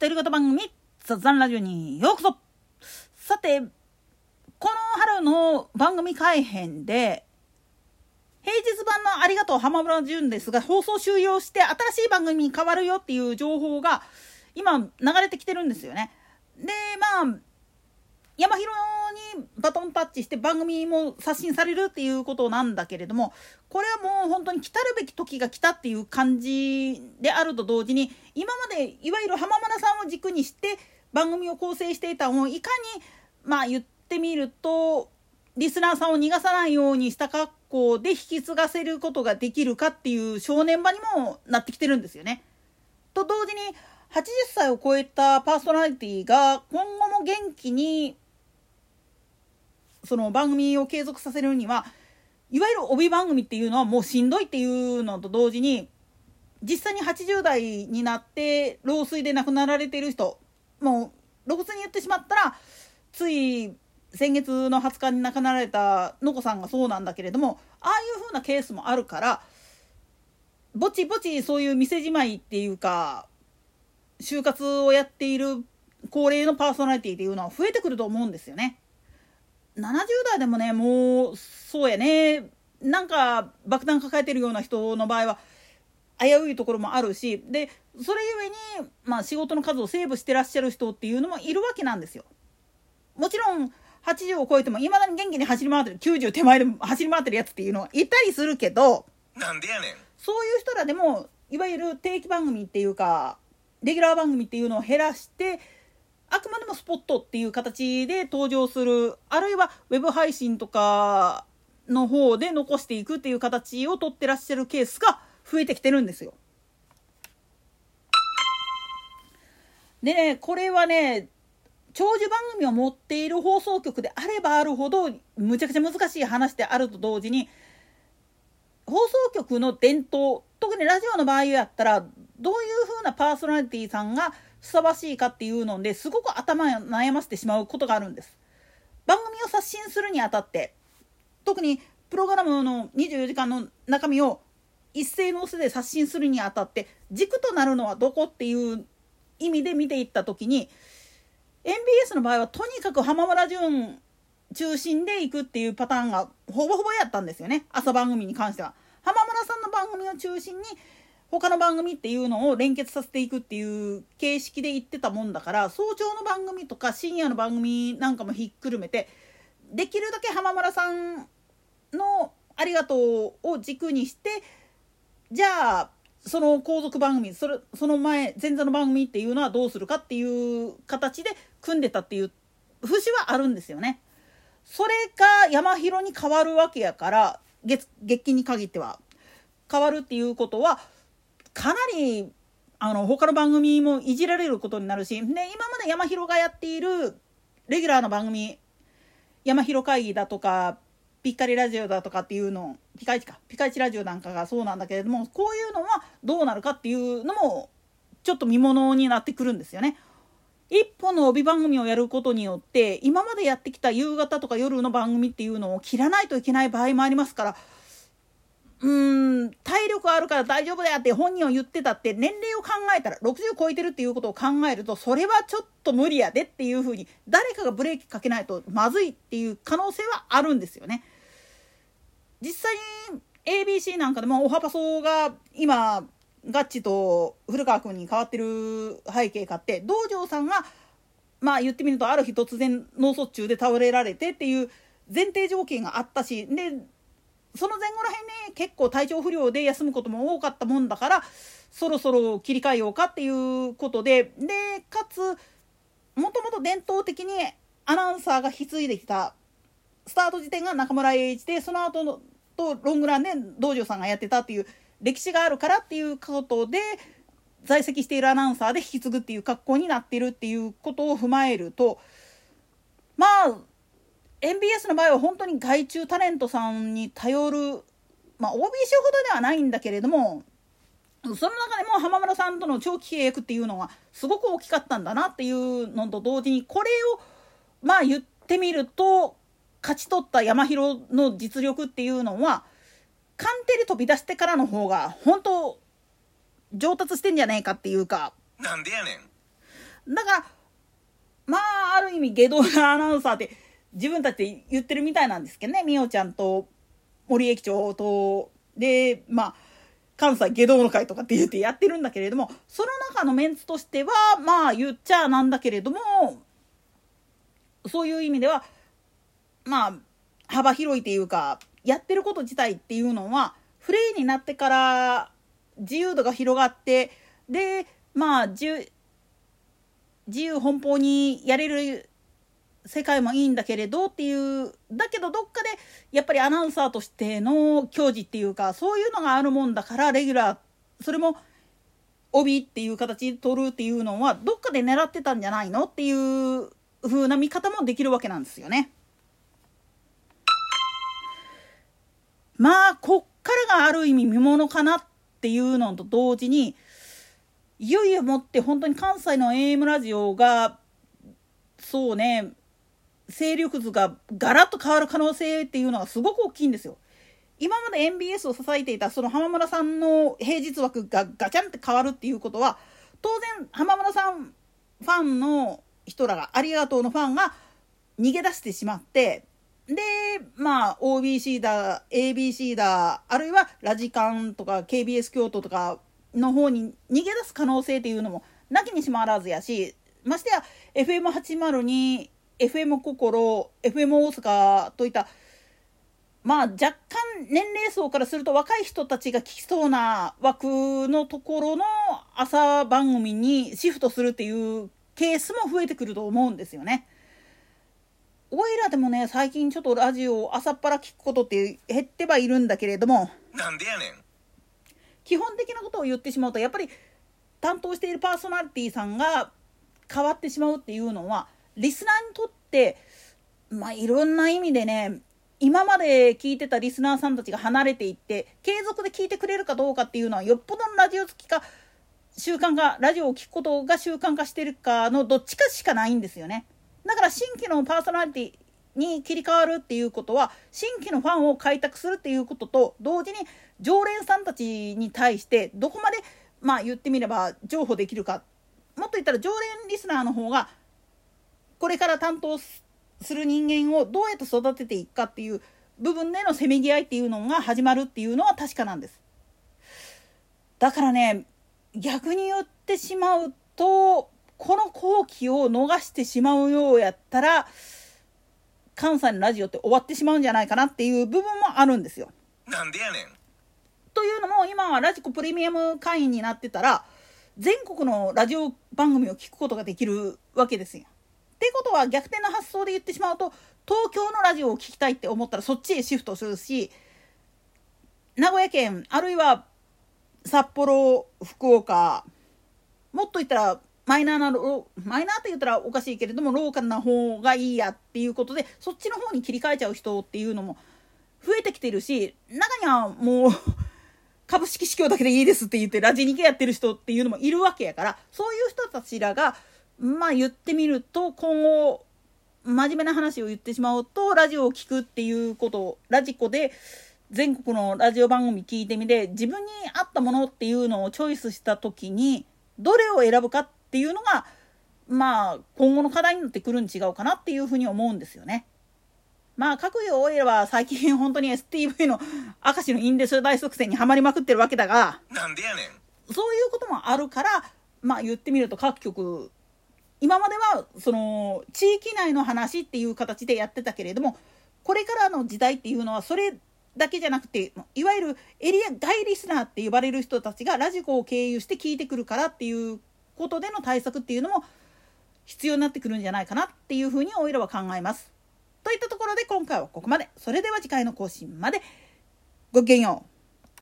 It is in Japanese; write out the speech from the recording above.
独り言番組雑談ラジオにようこそさてこの春の番組改編で平日版の「ありがとう浜村淳」ですが放送終了して新しい番組に変わるよっていう情報が今流れてきてるんですよね。でまあ山広にバトンタッチして番組も刷新されるっていうことなんだけれどもこれはもう本当に来たるべき時が来たっていう感じであると同時に今までいわゆる浜村さんを軸にして番組を構成していたのをいかにまあ言ってみるとリスナーさんを逃がさないようにした格好で引き継がせることができるかっていう正念場にもなってきてるんですよね。と同時に80歳を超えたパーソナリティが今後も元気にその番組を継続させるにはいわゆる帯番組っていうのはもうしんどいっていうのと同時に実際に80代になって老衰で亡くなられてる人もう露骨に言ってしまったらつい先月の20日に亡くなられたのこさんがそうなんだけれどもああいう風なケースもあるからぼちぼちそういう店じまいっていうか就活をやっている高齢のパーソナリティっていうのは増えてくると思うんですよね。70代でもねもうそうやねなんか爆弾抱えてるような人の場合は危ういところもあるしでそれゆえに、まあ、仕事の数をセーブしてらっしゃる人っていうのもいるわけなんですよ。もちろん80を超えてもいまだに元気に走り回ってる90手前でも走り回ってるやつっていうのはいたりするけどなんでやねんそういう人らでもいわゆる定期番組っていうかレギュラー番組っていうのを減らしてあくまでもスポットっていう形で登場するあるいはウェブ配信とかの方で残していくっていう形を取ってらっしゃるケースが増えてきてるんですよ。でねこれはね長寿番組を持っている放送局であればあるほどむちゃくちゃ難しい話であると同時に放送局の伝統特にラジオの場合やったらどういう風なパーソナリティさんがふさわしいかっていうのですごく頭悩ませてしまうことがあるんです。番組を刷新するにあたって特にプログラムの24時間の中身を一斉のせで刷新するにあたって軸となるのはどこっていう意味で見ていった時に MBS の場合はとにかく浜村淳中心でいくっていうパターンがほぼほぼやったんですよね朝番組に関しては。浜村さんの番組を中心に他の番組っていうのを連結させていくっていう形式で言ってたもんだから早朝の番組とか深夜の番組なんかもひっくるめてできるだけ浜村さんの「ありがとう」を軸にしてじゃあその後続番組それその前前座の番組っていうのはどうするかっていう形で組んでたっていう節はあるんですよね。それが山広に変わるわけやから月月金に限っては変わるっていうことはかなりあの他の番組もいじられることになるしで今まで山広がやっているレギュラーの番組山広会議だとかピッカリラジオだとかっていうのピカイチかピカイチラジオなんかがそうなんだけれどもこういうのはどうなるかっていうのもちょっと見ものになってくるんですよね。一本の帯番組をやることによって今までやってきた夕方とか夜の番組っていうのを切らないといけない場合もありますからうん体力あるから大丈夫だよって本人は言ってたって年齢を考えたら60超えてるっていうことを考えるとそれはちょっと無理やでっていうふうに誰かがブレーキかけないとまずいっていう可能性はあるんですよね。実際に ABC なんかでもおはパソが今ガッチと古川君に変わってる背景かって道場さんがまあ言ってみるとある日突然脳卒中で倒れられてっていう前提条件があったしでその前後らへんね結構体調不良で休むことも多かったもんだからそろそろ切り替えようかっていうことででかつもともと伝統的にアナウンサーが引き継いできたスタート時点が中村栄一でその後のとロングランで道場さんがやってたっていう歴史があるからっていうことで在籍しているアナウンサーで引き継ぐっていう格好になってるっていうことを踏まえるとまあ MBS の場合は本当に外注タレントさんに頼るまあ OBC ほどではないんだけれどもその中でも浜村さんとの長期契約っていうのはすごく大きかったんだなっていうのと同時にこれをまあ言ってみると勝ち取った山広の実力っていうのは官邸で飛び出してからの方が本当上達してんじゃねえかっていうか。なんでやねん。だからまあある意味下道なアナウンサーって自分たちで言ってるみたいなんですけどね。みおちゃんと森駅長とでまあ関西下道の会とかって言ってやってるんだけれどもその中のメンツとしてはまあ言っちゃなんだけれどもそういう意味ではまあ幅広いっていうかやってること自体っていうのはフレーになってから自由度が広がってでまあ自由奔放にやれる世界もいいんだけれどっていうだけどどっかでやっぱりアナウンサーとしての矜持っていうかそういうのがあるもんだからレギュラーそれも帯っていう形で取るっていうのはどっかで狙ってたんじゃないのっていう風な見方もできるわけなんですよね。まあこっからがある意味見ものかなっていうのと同時にいよいよもって本当に関西の AM ラジオがそうね勢力図がガラッと変わる可能性っていうのがすごく大きいんですよ。今まで MBS を支えていたその浜村さんの平日枠がガチャンって変わるっていうことは当然浜村さんファンの人らがありがとうのファンが逃げ出してしまってでまあ OBC だ ABC だあるいはラジカンとか KBS 京都とかの方に逃げ出す可能性っていうのもなきにしもあらずやしましてや FM802 FM 心 FM 大阪といったまあ若干年齢層からすると若い人たちが聞きそうな枠のところの朝番組にシフトするっていうケースも増えてくると思うんですよね。おいらでもね最近ちょっとラジオを朝っぱら聞くことって減ってはいるんだけれどもなんでやねん基本的なことを言ってしまうとやっぱり担当しているパーソナリティさんが変わってしまうっていうのはリスナーにとってまあいろんな意味でね今まで聞いてたリスナーさんたちが離れていって継続で聞いてくれるかどうかっていうのはよっぽどのラジオ好きか習慣化ラジオを聴くことが習慣化してるかのどっちかしかないんですよね。だから新規のパーソナリティに切り替わるっていうことは新規のファンを開拓するっていうことと同時に常連さんたちに対してどこまでまあ言ってみれば譲歩できるかもっと言ったら常連リスナーの方がこれから担当する人間をどうやって育てていくかっていう部分でのせめぎ合いっていうのが始まるっていうのは確かなんです。だからね逆に言ってしまうとこの好機を逃してしまうようやったら関西のラジオって終わってしまうんじゃないかなっていう部分もあるんですよ。なんでやねんというのも今はラジコプレミアム会員になってたら全国のラジオ番組を聞くことができるわけですよ。っていうことは逆転の発想で言ってしまうと東京のラジオを聴きたいって思ったらそっちへシフトするし名古屋県あるいは札幌福岡もっと言ったらマイナーなマイナーって言ったらおかしいけれどもローカルな方がいいやっていうことでそっちの方に切り替えちゃう人っていうのも増えてきてるし中にはもう 株式市況だけでいいですって言ってラジニケやってる人っていうのもいるわけやからそういう人たちらがまあ言ってみると今後真面目な話を言ってしまうとラジオを聴くっていうことラジコで全国のラジオ番組聞いてみて自分に合ったものっていうのをチョイスした時にどれを選ぶかっていうのがまあ今後の課題になってくるん違うかなっていうふうに思うんですよね。まあ各有多いれば最近本当に STV の明石のインデス大作戦にはまりまくってるわけだがなんでやねんそういうこともあるからまあ言ってみると各局今まではその地域内の話っていう形でやってたけれどもこれからの時代っていうのはそれだけじゃなくていわゆるエリア外リスナーって呼ばれる人たちがラジコを経由して聞いてくるからっていうことでの対策っていうのも必要になってくるんじゃないかなっていうふうにおいらは考えます。といったところで今回はここまで。それでは次回の更新までごきげんよう。